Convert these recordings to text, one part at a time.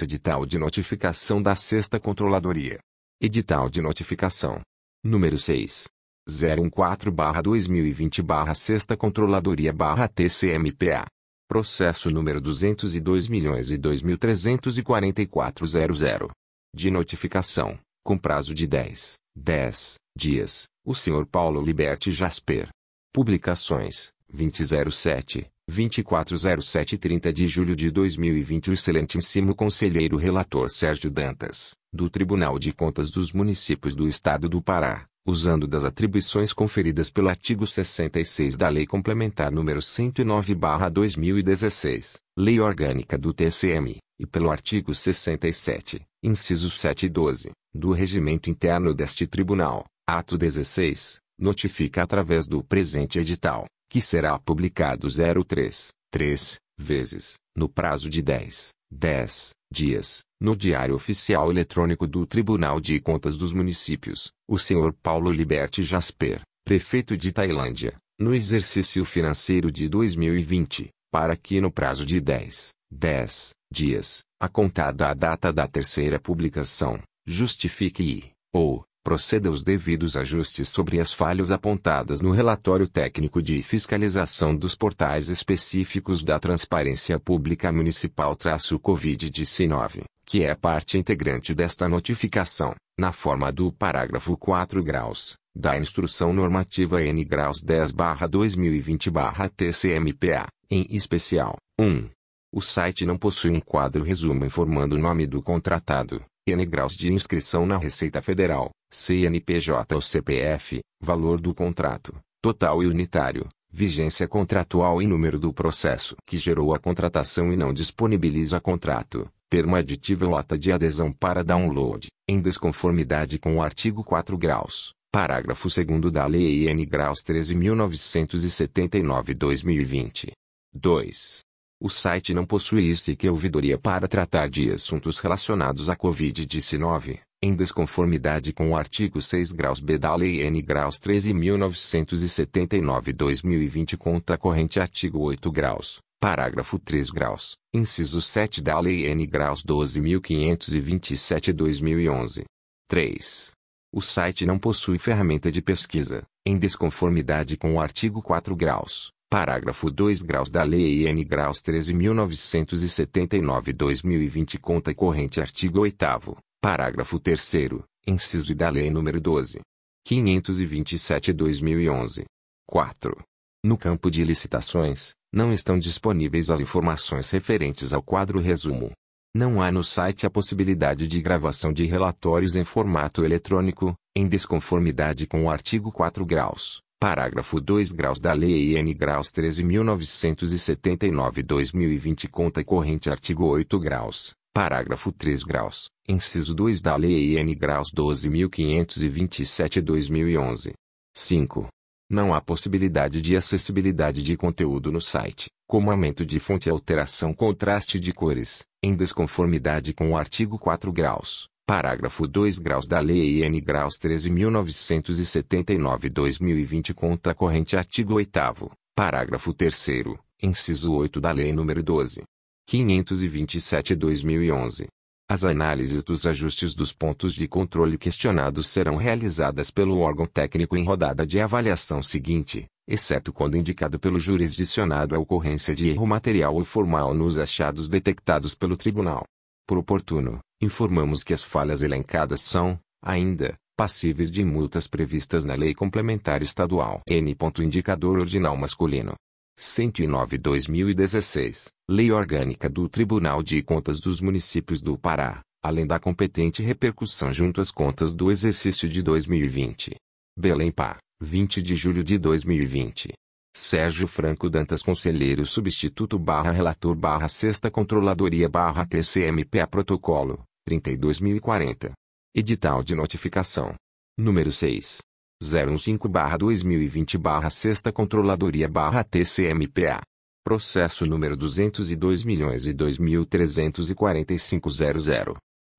Edital de notificação da Sexta Controladoria. Edital de notificação. Número 6. 014-2020-Sexta Controladoria-TCMPA. Processo número 202.002.344.00. De notificação, com prazo de 10, 10 dias, o Sr. Paulo Liberti Jasper. Publicações, 2007, 2407 e 30 de julho de 2020 O excelentíssimo conselheiro relator Sérgio Dantas, do Tribunal de Contas dos Municípios do Estado do Pará, usando das atribuições conferidas pelo artigo 66 da Lei Complementar nº 109/2016, Lei Orgânica do TCM, e pelo artigo 67, incisos 7 e 12, do Regimento Interno deste Tribunal, ato 16, notifica através do presente edital que será publicado 03, 3, vezes, no prazo de 10, 10 dias, no Diário Oficial Eletrônico do Tribunal de Contas dos Municípios, o Sr. Paulo Liberti Jasper, prefeito de Tailândia, no exercício financeiro de 2020, para que no prazo de 10, 10 dias, a contada a data da terceira publicação, justifique e, ou, proceda aos devidos ajustes sobre as falhas apontadas no relatório técnico de fiscalização dos portais específicos da Transparência Pública Municipal-Covid-19, que é parte integrante desta notificação, na forma do parágrafo 4 graus, da Instrução Normativa N graus 10-2020-TCMPA, em especial, 1. O site não possui um quadro resumo informando o nome do contratado, N graus de inscrição na Receita Federal, CNPJ ou CPF, valor do contrato, total e unitário, vigência contratual e número do processo que gerou a contratação e não disponibiliza contrato, termo aditivo ou ata de adesão para download, em desconformidade com o artigo 4 graus, parágrafo 2 da Lei N graus 13.979-2020. 2. O site não possui ouvidoria para tratar de assuntos relacionados à Covid-19, em desconformidade com o artigo 6 graus B da Lei N graus 13.979-2020 conta corrente artigo 8 graus, parágrafo 3 graus, inciso 7 da Lei N graus 12.527-2011. 3. O site não possui ferramenta de pesquisa, em desconformidade com o artigo 4 graus, Parágrafo 2 graus da Lei N graus 13.979-2020 conta corrente artigo 8 Parágrafo 3 inciso da Lei nº 12. 527-2011. 4. No campo de licitações, não estão disponíveis as informações referentes ao quadro resumo. Não há no site a possibilidade de gravação de relatórios em formato eletrônico, em desconformidade com o artigo 4 graus. Parágrafo 2 graus da Lei N graus 13.979-2020 conta corrente artigo 8 graus, parágrafo 3 graus, inciso 2 da Lei N graus 12.527-2011. 5. Não há possibilidade de acessibilidade de conteúdo no site, como aumento de fonte e alteração contraste de cores, em desconformidade com o artigo 4 graus, Parágrafo 2 graus da Lei N graus 13.979-2020 conta corrente artigo 8 Parágrafo 3 inciso 8 da Lei nº 12. 527-2011. As análises dos ajustes dos pontos de controle questionados serão realizadas pelo órgão técnico em rodada de avaliação seguinte, exceto quando indicado pelo jurisdicionado a ocorrência de erro material ou formal nos achados detectados pelo tribunal. Por oportuno, informamos que as falhas elencadas são, ainda, passíveis de multas previstas na Lei Complementar Estadual N. Indicador Ordinal Masculino. 109-2016, Lei Orgânica do Tribunal de Contas dos Municípios do Pará, além da competente repercussão junto às contas do exercício de 2020. Belém Pá, 20 de julho de 2020. Sérgio Franco Dantas Conselheiro Substituto barra Relator barra Sexta Controladoria barra TCMPA Protocolo, 32.040. Edital de Notificação. Número 6. 015 barra 2020 barra Sexta Controladoria barra TCMPA. Processo número 202 milhões e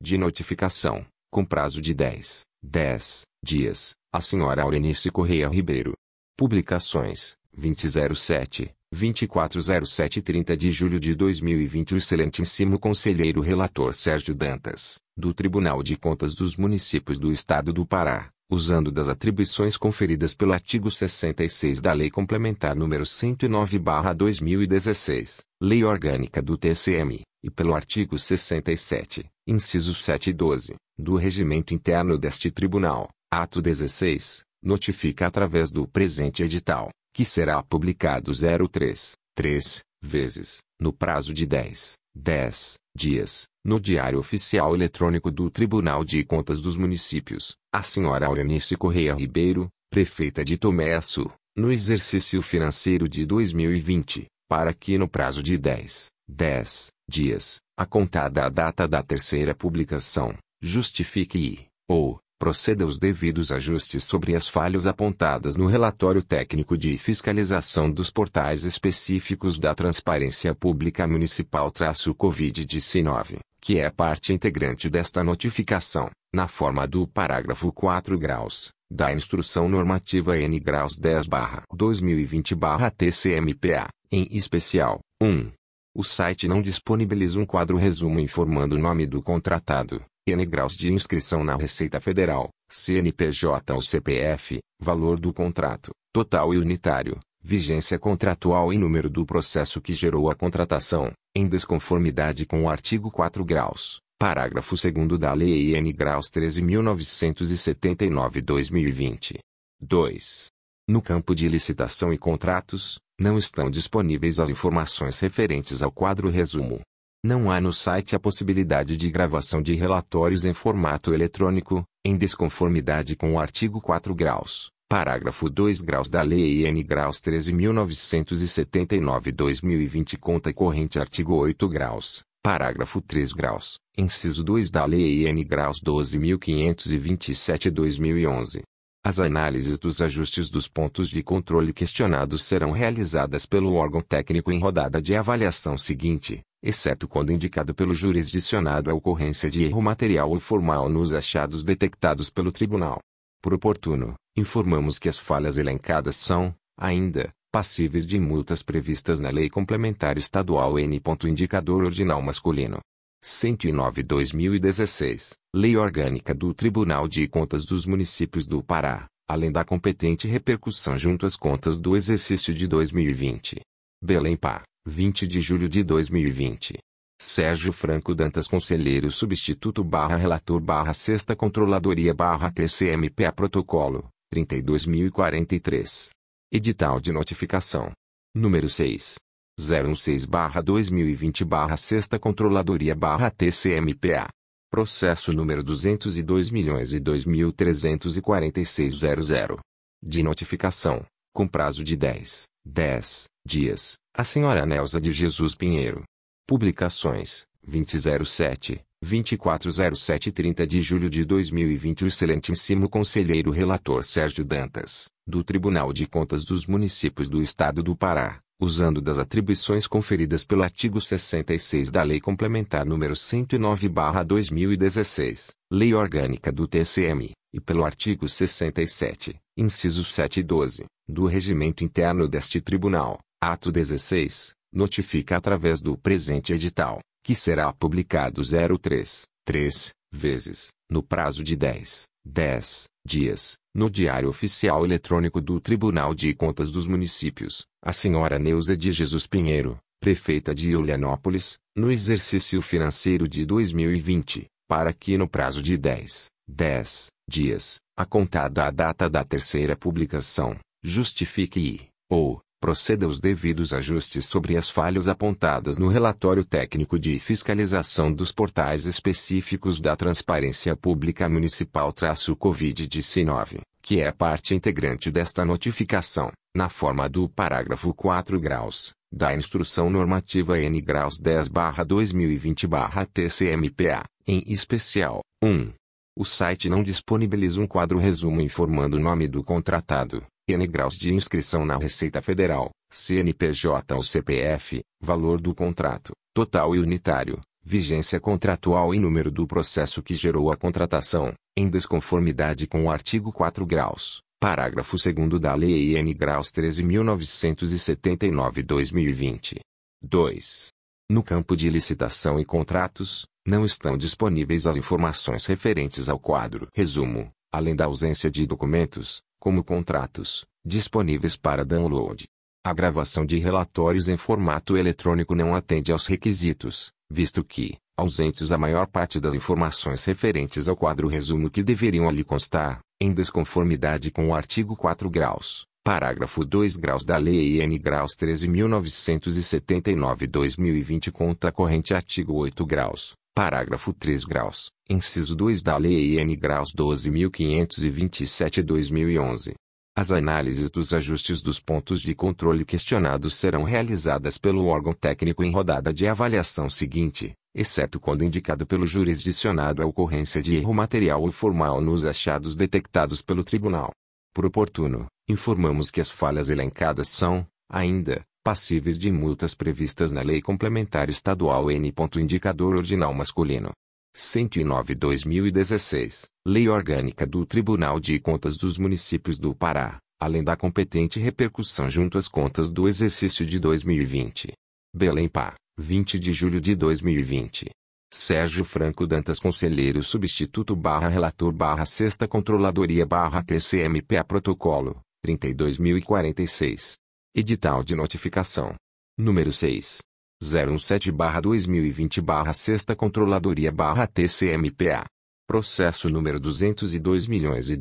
De notificação, com prazo de 10, 10 dias, a senhora Aurenice Correia Ribeiro. Publicações, 2007, 240730 de julho de 2020 O excelentíssimo conselheiro relator Sérgio Dantas, do Tribunal de Contas dos Municípios do Estado do Pará, usando das atribuições conferidas pelo artigo 66 da Lei Complementar nº 109/2016, Lei Orgânica do TCM, e pelo artigo 67, inciso 7 e 12, do Regimento Interno deste Tribunal, ato 16, notifica através do presente edital que será publicado 03, 3, vezes, no prazo de 10, 10 dias, no Diário Oficial Eletrônico do Tribunal de Contas dos Municípios, a senhora Aurenice Correia Ribeiro, prefeita de Tomé Açu, no exercício financeiro de 2020, para que no prazo de 10, 10 dias, a contada a data da terceira publicação, justifique e, ou, proceda aos devidos ajustes sobre as falhas apontadas no relatório técnico de fiscalização dos portais específicos da Transparência Pública Municipal-Covid-19, que é parte integrante desta notificação, na forma do parágrafo 4 graus, da Instrução Normativa N graus 10-2020-TCMPA, em especial, 1. O site não disponibiliza um quadro resumo informando o nome do contratado, N graus de inscrição na Receita Federal, CNPJ ou CPF, valor do contrato, total e unitário, vigência contratual e número do processo que gerou a contratação, em desconformidade com o artigo 4 graus, parágrafo 2 da Lei N graus 13.979-2020. 2. No campo de licitação e contratos, não estão disponíveis as informações referentes ao quadro resumo, não há no site a possibilidade de gravação de relatórios em formato eletrônico, em desconformidade com o artigo 4 graus, parágrafo 2 graus da Lei N graus 13.979-2020 conta corrente artigo 8 graus, parágrafo 3 graus, inciso 2 da Lei N graus 12.527-2011. As análises dos ajustes dos pontos de controle questionados serão realizadas pelo órgão técnico em rodada de avaliação seguinte, exceto quando indicado pelo jurisdicionado a ocorrência de erro material ou formal nos achados detectados pelo tribunal. Por oportuno, informamos que as falhas elencadas são, ainda, passíveis de multas previstas na Lei Complementar Estadual N. Indicador Ordinal Masculino. 109-2016, Lei Orgânica do Tribunal de Contas dos Municípios do Pará, além da competente repercussão junto às contas do exercício de 2020. Belém Pá. 20 de julho de 2020. Sérgio Franco Dantas Conselheiro Substituto barra Relator barra Sexta Controladoria barra TCMPA Protocolo, 32.043. Edital de Notificação. Número 6. 016 barra 2020 barra Sexta Controladoria barra TCMPA. Processo número 202 milhões e 2.346.00. De notificação, com prazo de 10, 10 dias, a Senhora Nelza de Jesus Pinheiro. Publicações: 2007, 2407 30 de julho de 2020 O excelentíssimo conselheiro relator Sérgio Dantas, do Tribunal de Contas dos Municípios do Estado do Pará, usando das atribuições conferidas pelo artigo 66 da Lei Complementar nº 109/2016, Lei Orgânica do TCM, e pelo artigo 67, incisos 7 e 12, do Regimento Interno deste Tribunal, Ato 16, notifica através do presente edital, que será publicado 03, 3, vezes, no prazo de 10, 10 dias, no Diário Oficial Eletrônico do Tribunal de Contas dos Municípios, a senhora Neuza de Jesus Pinheiro, prefeita de Julianópolis, no exercício financeiro de 2020, para que no prazo de 10, 10 dias, a contada a data da terceira publicação, justifique e, ou, proceda aos devidos ajustes sobre as falhas apontadas no relatório técnico de fiscalização dos portais específicos da Transparência Pública Municipal-Covid-19, que é parte integrante desta notificação, na forma do parágrafo 4 graus, da Instrução Normativa N graus 10-2020-TCMPA, em especial, 1. O site não disponibiliza um quadro resumo informando o nome do contratado, N graus de inscrição na Receita Federal, CNPJ ou CPF, valor do contrato, total e unitário, vigência contratual e número do processo que gerou a contratação, em desconformidade com o artigo 4 graus, Parágrafo 2 da Lei N. Graus 13.979-2020. 2. No campo de licitação e contratos, não estão disponíveis as informações referentes ao quadro resumo, além da ausência de documentos, como contratos, disponíveis para download. A gravação de relatórios em formato eletrônico não atende aos requisitos, visto que, ausentes a maior parte das informações referentes ao quadro resumo que deveriam ali constar, em desconformidade com o artigo 4 graus, parágrafo 2 graus da Lei N graus 13.979-2020 conta corrente artigo 8 graus, parágrafo 3 graus, inciso 2 da Lei N graus 12.527-2011. As análises dos ajustes dos pontos de controle questionados serão realizadas pelo órgão técnico em rodada de avaliação seguinte, exceto quando indicado pelo jurisdicionado a ocorrência de erro material ou formal nos achados detectados pelo tribunal. Por oportuno, informamos que as falhas elencadas são, ainda, passíveis de multas previstas na Lei Complementar Estadual N. Indicador Ordinal Masculino. 109-2016, Lei Orgânica do Tribunal de Contas dos Municípios do Pará, além da competente repercussão junto às contas do exercício de 2020. Belém Pá, 20 de julho de 2020. Sérgio Franco Dantas Conselheiro Substituto barra Relator barra Sexta Controladoria barra TCMPA Protocolo, 32.046. Edital de Notificação. Número 6. 017-2020 Sexta Controladoria TCMPA. Processo número 202 milhões e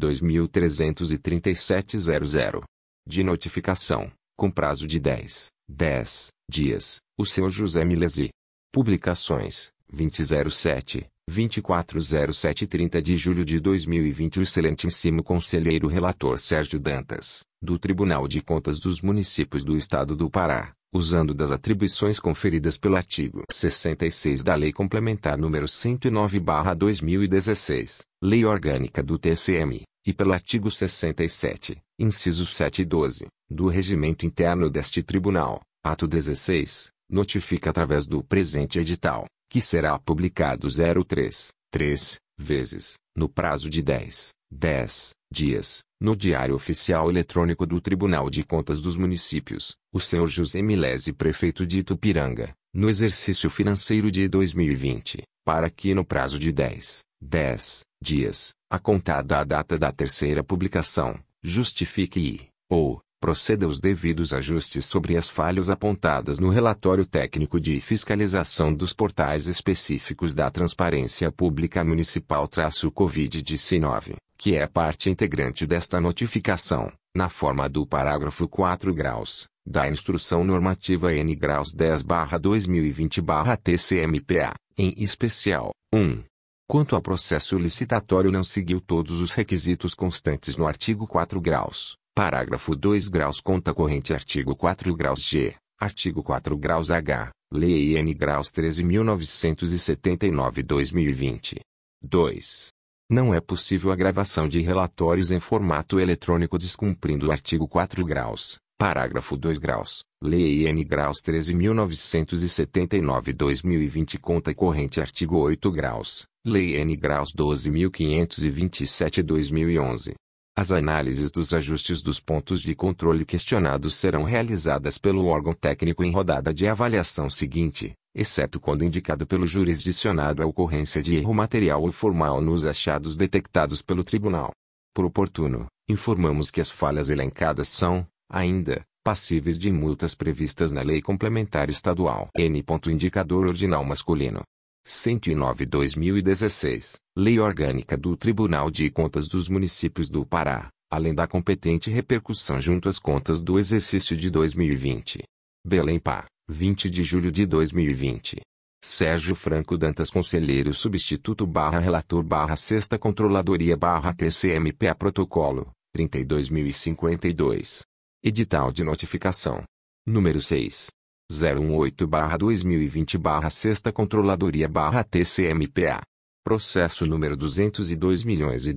De notificação, com prazo de 10, 10 dias, o seu José Milesi. Publicações, 2007, 2407 30 de julho de 2020 O excelentíssimo conselheiro relator Sérgio Dantas, do Tribunal de Contas dos Municípios do Estado do Pará, usando das atribuições conferidas pelo artigo 66 da Lei Complementar número 109/2016, Lei Orgânica do TCM, e pelo artigo 67, incisos 7 e 12, do Regimento Interno deste Tribunal, ato 16, notifica através do presente edital, que será publicado 03, 3, vezes, no prazo de 10, 10 dias, no Diário Oficial Eletrônico do Tribunal de Contas dos Municípios, o senhor José Milese Prefeito de Itupiranga, no exercício financeiro de 2020, para que no prazo de 10, 10 dias, a contar da data da terceira publicação, justifique e, ou, proceda os devidos ajustes sobre as falhas apontadas no relatório técnico de fiscalização dos portais específicos da Transparência Pública Municipal-Covid-19, que é parte integrante desta notificação, na forma do parágrafo 4 graus, da Instrução Normativa N graus 10-2020-TCMPA, em especial, 1. Quanto ao processo licitatório não seguiu todos os requisitos constantes no artigo 4 graus, Parágrafo 2 graus conta corrente artigo 4 graus G, artigo 4 graus H, Lei N graus 13.979-2020. 2. Não é possível a gravação de relatórios em formato eletrônico descumprindo o artigo 4 graus, parágrafo 2 graus, Lei N graus 13.979-2020 conta corrente artigo 8 graus, Lei N graus 12.527-2011. As análises dos ajustes dos pontos de controle questionados serão realizadas pelo órgão técnico em rodada de avaliação seguinte, exceto quando indicado pelo jurisdicionado a ocorrência de erro material ou formal nos achados detectados pelo tribunal. Por oportuno, informamos que as falhas elencadas são, ainda, passíveis de multas previstas na Lei Complementar Estadual N. Indicador Ordinal Masculino 109-2016, Lei Orgânica do Tribunal de Contas dos Municípios do Pará, além da competente repercussão junto às contas do exercício de 2020. Belém Pá, 20 de julho de 2020. Sérgio Franco Dantas Conselheiro Substituto barra Relator barra Sexta Controladoria barra TCMPA Protocolo, 32.052. Edital de Notificação. Número 6. 018-2020 Sexta Controladoria TCMPA. Processo número 202 milhões e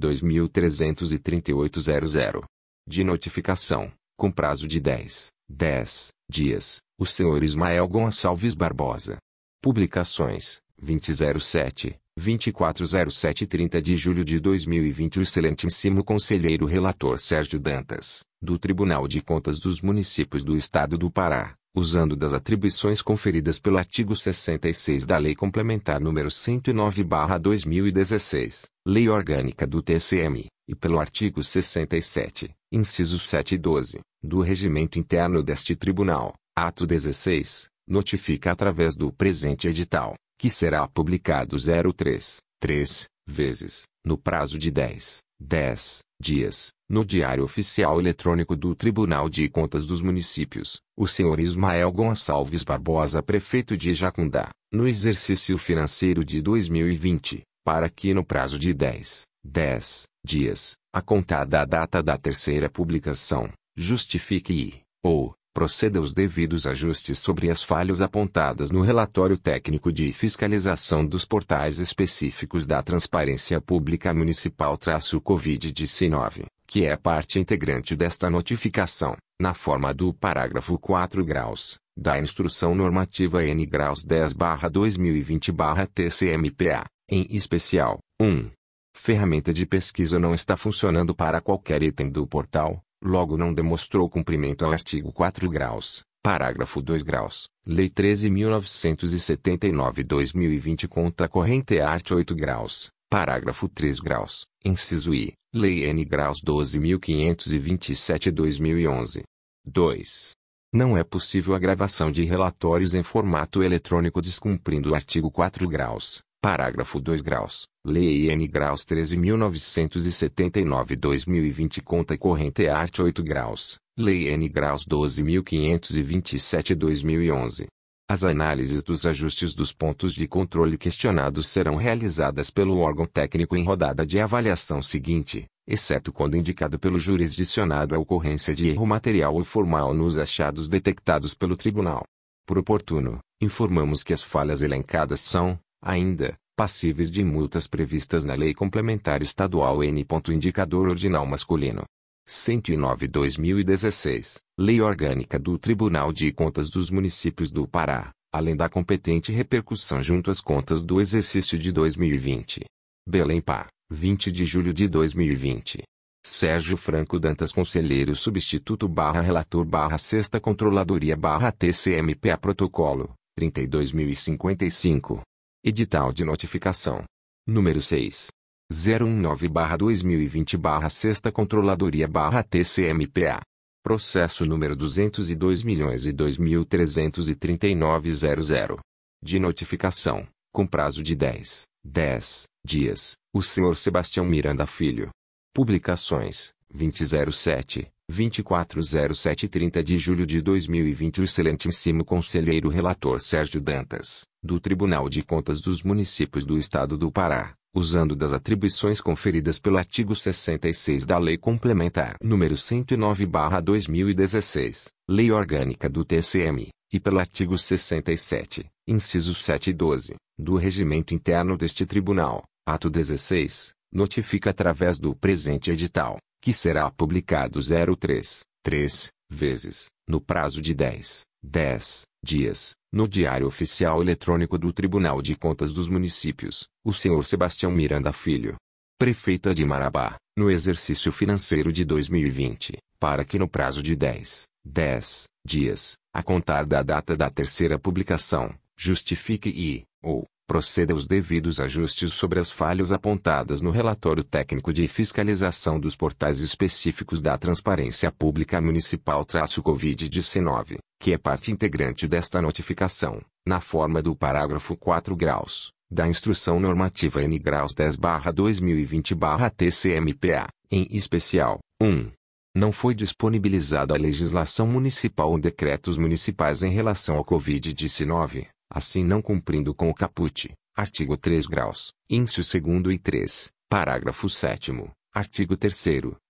De notificação, com prazo de 10, 10 dias, o senhor Ismael Gonçalves Barbosa. Publicações, 2007, 240730 de julho de 2020 o excelentíssimo conselheiro relator Sérgio Dantas, do Tribunal de Contas dos Municípios do Estado do Pará, usando das atribuições conferidas pelo artigo 66 da Lei Complementar nº 109/2016, Lei Orgânica do TCM, e pelo artigo 67, incisos 7 e 12, do Regimento Interno deste Tribunal, ato 16, notifica através do presente edital, que será publicado 03, 3, vezes, no prazo de 10, 10 dias, no Diário Oficial Eletrônico do Tribunal de Contas dos Municípios, o senhor Ismael Gonçalves Barbosa, prefeito de Jacundá, no exercício financeiro de 2020, para que no prazo de 10, 10 dias, a contar da data da terceira publicação, justifique e, ou, proceda aos devidos ajustes sobre as falhas apontadas no relatório técnico de fiscalização dos portais específicos da Transparência Pública Municipal-Covid-19, que é parte integrante desta notificação, na forma do parágrafo 4 graus, da Instrução Normativa N graus 10-2020-TCMPA, em especial, 1. Ferramenta de pesquisa não está funcionando para qualquer item do portal, logo não demonstrou cumprimento ao artigo 4 graus, parágrafo 2 graus, Lei 13.979-2020 conta corrente arte 8 graus, parágrafo 3 graus, inciso I, Lei N graus 12.527-2011. 2. Não é possível a gravação de relatórios em formato eletrônico descumprindo o artigo 4 graus, Parágrafo 2 graus. Lei N graus 13.979-2020 conta corrente arte 8 graus. Lei N graus 12.527-2011. As análises dos ajustes dos pontos de controle questionados serão realizadas pelo órgão técnico em rodada de avaliação seguinte, exceto quando indicado pelo jurisdicionado a ocorrência de erro material ou formal nos achados detectados pelo tribunal. Por oportuno, informamos que as falhas elencadas são, ainda, passíveis de multas previstas na Lei Complementar Estadual N. Indicador Ordinal Masculino. 109-2016, Lei Orgânica do Tribunal de Contas dos Municípios do Pará, além da competente repercussão junto às contas do exercício de 2020. Belém Pá, 20 de julho de 2020. Sérgio Franco Dantas Conselheiro Substituto barra Relator barra Sexta Controladoria barra TCMPA Protocolo, 32.055. Edital de notificação. Número 6. 019-2020-6 Controladoria-TCMPA. Processo número 202.002.339.00. De notificação, com prazo de 10, 10 dias, o senhor Sebastião Miranda Filho. Publicações, 2007, 240730 de julho de 2020 O excelentíssimo conselheiro relator Sérgio Dantas, do Tribunal de Contas dos Municípios do Estado do Pará, usando das atribuições conferidas pelo artigo 66 da Lei Complementar número 109/2016, Lei Orgânica do TCM, e pelo artigo 67, incisos 7 e 12, do Regimento Interno deste Tribunal, ato 16, notifica através do presente edital que será publicado 03, 3, vezes, no prazo de 10, 10 dias, no Diário Oficial Eletrônico do Tribunal de Contas dos Municípios, o senhor Sebastião Miranda Filho, prefeito de Marabá, no exercício financeiro de 2020, para que no prazo de 10, 10 dias, a contar da data da terceira publicação, justifique e, ou, proceda aos devidos ajustes sobre as falhas apontadas no relatório técnico de fiscalização dos portais específicos da Transparência Pública Municipal-Covid-19, que é parte integrante desta notificação, na forma do parágrafo 4 graus, da Instrução Normativa N graus 10-2020-TCMPA, em especial, 1. Não foi disponibilizada a legislação municipal ou decretos municipais em relação ao Covid-19, assim não cumprindo com o caput, artigo 3 graus, íncio 2 e 3, parágrafo 7 artigo 3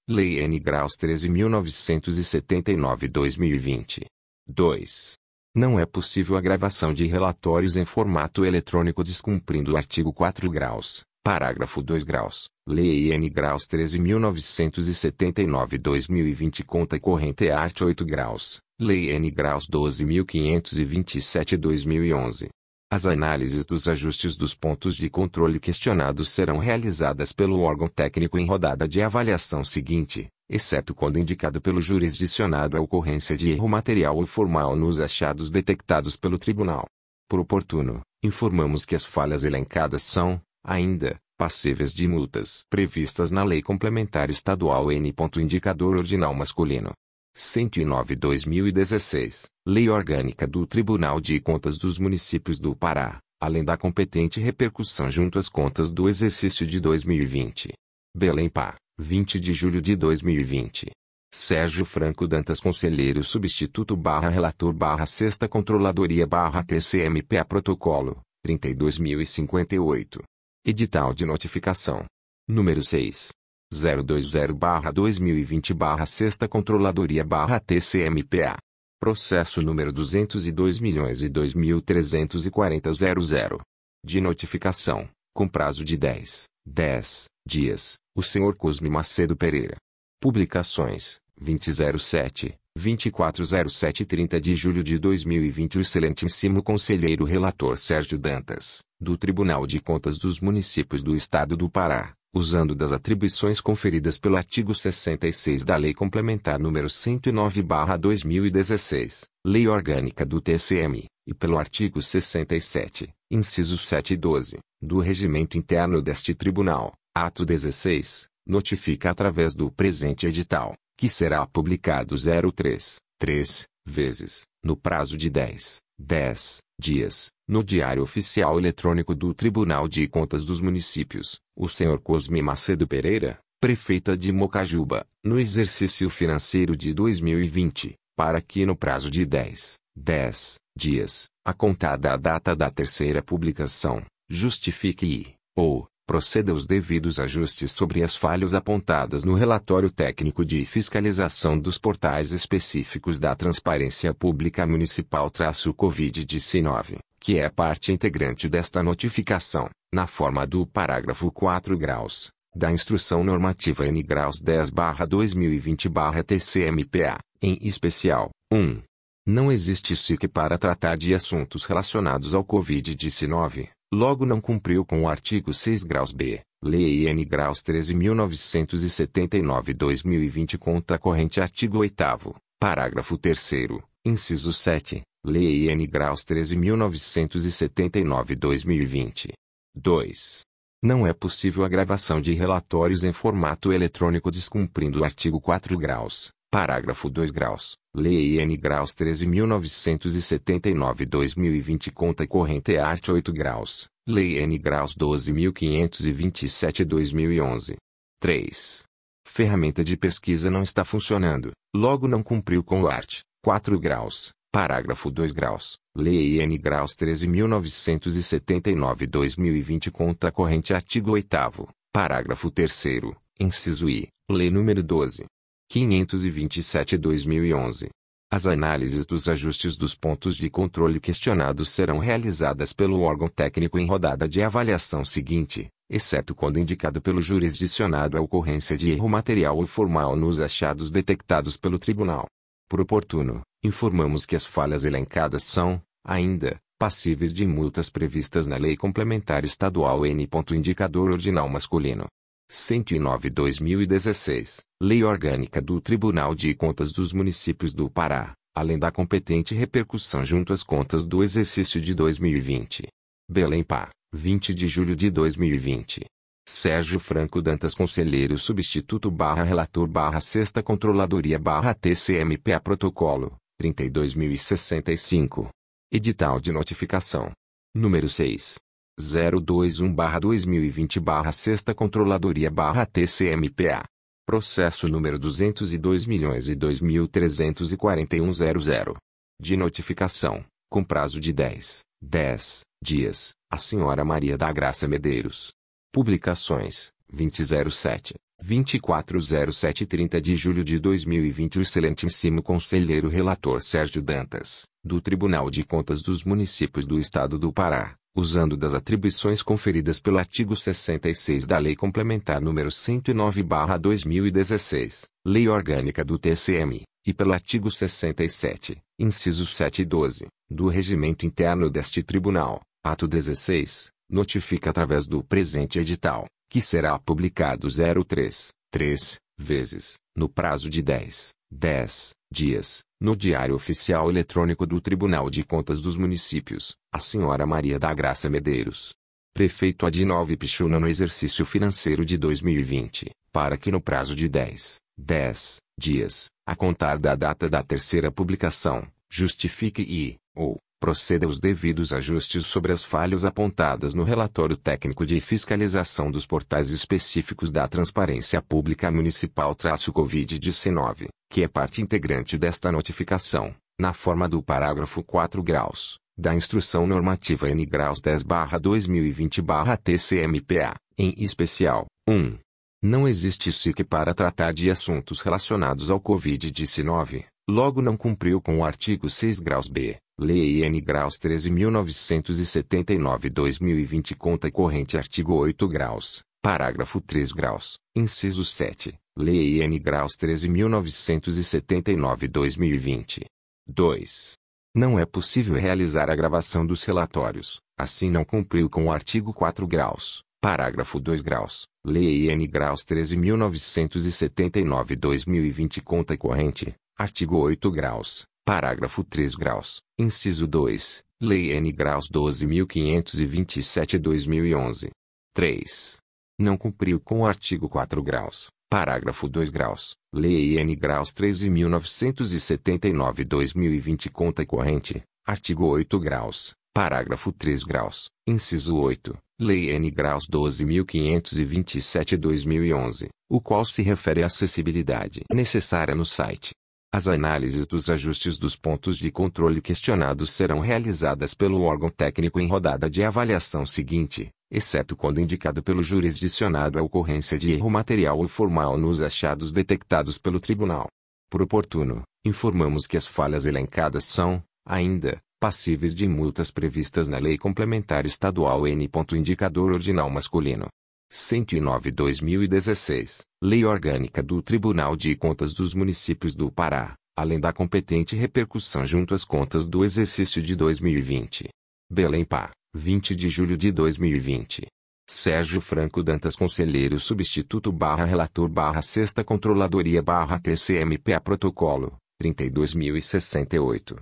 Lei N graus 13.979-2020. 2. Não é possível a gravação de relatórios em formato eletrônico descumprindo o artigo 4 graus, parágrafo 2 graus, Lei N graus 13.979-2020 conta corrente arte 8 graus, Lei N graus 12.527-2011. As análises dos ajustes dos pontos de controle questionados serão realizadas pelo órgão técnico em rodada de avaliação seguinte, exceto quando indicado pelo jurisdicionado a ocorrência de erro material ou formal nos achados detectados pelo tribunal. Por oportuno, informamos que as falhas elencadas são, ainda, passíveis de multas previstas na Lei Complementar Estadual N. Indicador Ordinal Masculino. 109-2016, Lei Orgânica do Tribunal de Contas dos Municípios do Pará, além da competente repercussão junto às contas do exercício de 2020. Belém Pá, 20 de julho de 2020. Sérgio Franco Dantas Conselheiro Substituto barra Relator barra Sexta Controladoria barra TCMPA Protocolo, 32.058. Edital de Notificação. Número 6. 020 barra 2020 barra Sexta Controladoria barra TCMPA. Processo número 202 milhões e 2.340.00. De notificação, com prazo de 10, 10 dias, o senhor Cosme Macedo Pereira. Publicações, 2007, 2407 30 de julho de 2020 O excelentíssimo conselheiro relator Sérgio Dantas, do Tribunal de Contas dos Municípios do Estado do Pará, usando das atribuições conferidas pelo artigo 66 da Lei Complementar nº 109/2016, Lei Orgânica do TCM, e pelo artigo 67, inciso 7 e 12, do Regimento Interno deste Tribunal, ato 16, notifica através do presente edital, que será publicado 03, 3, vezes, no prazo de 10, 10 dias, no Diário Oficial Eletrônico do Tribunal de Contas dos Municípios, o senhor Cosme Macedo Pereira, prefeita de Mocajuba, no exercício financeiro de 2020, para que no prazo de 10, 10 dias, a contada a data da terceira publicação, justifique e, ou, proceda aos devidos ajustes sobre as falhas apontadas no relatório técnico de fiscalização dos portais específicos da Transparência Pública Municipal-Covid-19, que é parte integrante desta notificação, na forma do parágrafo 4 graus, da Instrução Normativa N graus 10-2020-TCMPA, em especial, 1. Não existe SIC para tratar de assuntos relacionados ao Covid-19, Logo não cumpriu com o artigo 6 graus B, Lei N graus 13.979-2020 conta corrente artigo 8 parágrafo 3 inciso 7, Lei N graus 13.979-2020. 2. Não é possível a gravação de relatórios em formato eletrônico descumprindo o artigo 4 graus, parágrafo 2 graus, Lei N graus 13.979-2020 conta corrente arte 8 graus, Lei N graus 12.527-2011. 3. Ferramenta de pesquisa não está funcionando, logo não cumpriu com o art. 4 graus, parágrafo 2 graus, Lei N graus 13.979-2020 conta corrente artigo 8 parágrafo 3 inciso I, Lei número 12. 527-2011. As análises dos ajustes dos pontos de controle questionados serão realizadas pelo órgão técnico em rodada de avaliação seguinte, exceto quando indicado pelo jurisdicionado a ocorrência de erro material ou formal nos achados detectados pelo tribunal. Por oportuno, informamos que as falhas elencadas são, ainda, passíveis de multas previstas na Lei Complementar Estadual N. Indicador Ordinal Masculino. 109-2016, Lei Orgânica do Tribunal de Contas dos Municípios do Pará, além da competente repercussão junto às contas do exercício de 2020. Belém Pá, 20 de julho de 2020. Sérgio Franco Dantas Conselheiro Substituto barra Relator barra Sexta Controladoria barra TCMPA Protocolo, 32.065. Edital de Notificação. Número 6. 021-2020 Sexta Controladoria TCMPA. Processo número 202 milhões e 2.341.00. De notificação, com prazo de 10, 10 dias, a senhora Maria da Graça Medeiros. Publicações, 2007, 2407 30 de julho de 2020 O excelentíssimo conselheiro relator Sérgio Dantas, do Tribunal de Contas dos Municípios do Estado do Pará usando das atribuições conferidas pelo artigo 66 da Lei Complementar nº 109/2016, Lei Orgânica do TCM, e pelo artigo 67, incisos 7 e 12, do Regimento Interno deste Tribunal, Ato 16. Notifica através do presente edital, que será publicado 03, 3, vezes, no prazo de 10, 10 dias, no Diário Oficial Eletrônico do Tribunal de Contas dos Municípios, a senhora Maria da Graça Medeiros. Prefeito Adinove Pichuna no exercício financeiro de 2020, para que no prazo de 10, 10 dias, a contar da data da terceira publicação, justifique e, ou, proceda aos devidos ajustes sobre as falhas apontadas no relatório técnico de fiscalização dos portais específicos da Transparência Pública Municipal-Covid-19, que é parte integrante desta notificação, na forma do parágrafo 4 graus, da Instrução Normativa N graus 10/2020/TCMPA, em especial, 1. Não existe SIC para tratar de assuntos relacionados ao Covid-19, logo não cumpriu com o artigo 6 graus B, Lei N graus 13.979-2020 conta corrente artigo 8 graus, parágrafo 3 graus, inciso 7, Lei N graus 13.979-2020. 2. Não é possível realizar a gravação dos relatórios, assim não cumpriu com o artigo 4 graus, parágrafo 2 graus, Lei N graus 13.979-2020 conta corrente, artigo 8 graus, parágrafo 3 graus, inciso 2, Lei N graus 12.527-2011. 3. Não cumpriu com o artigo 4 graus, parágrafo 2 graus, Lei N graus 13.979-2020 conta corrente, artigo 8 graus, parágrafo 3 graus, inciso 8, Lei N graus 12.527-2011, o qual se refere à acessibilidade necessária no site. As análises dos ajustes dos pontos de controle questionados serão realizadas pelo órgão técnico em rodada de avaliação seguinte, exceto quando indicado pelo jurisdicionado a ocorrência de erro material ou formal nos achados detectados pelo tribunal. Por oportuno, informamos que as falhas elencadas são, ainda, passíveis de multas previstas na Lei Complementar Estadual N. Indicador Ordinal Masculino. 109-2016, Lei Orgânica do Tribunal de Contas dos Municípios do Pará, além da competente repercussão junto às contas do exercício de 2020. Belém Pá, 20 de julho de 2020. Sérgio Franco Dantas Conselheiro Substituto barra Relator barra Sexta Controladoria barra TCMPA Protocolo, 32.068.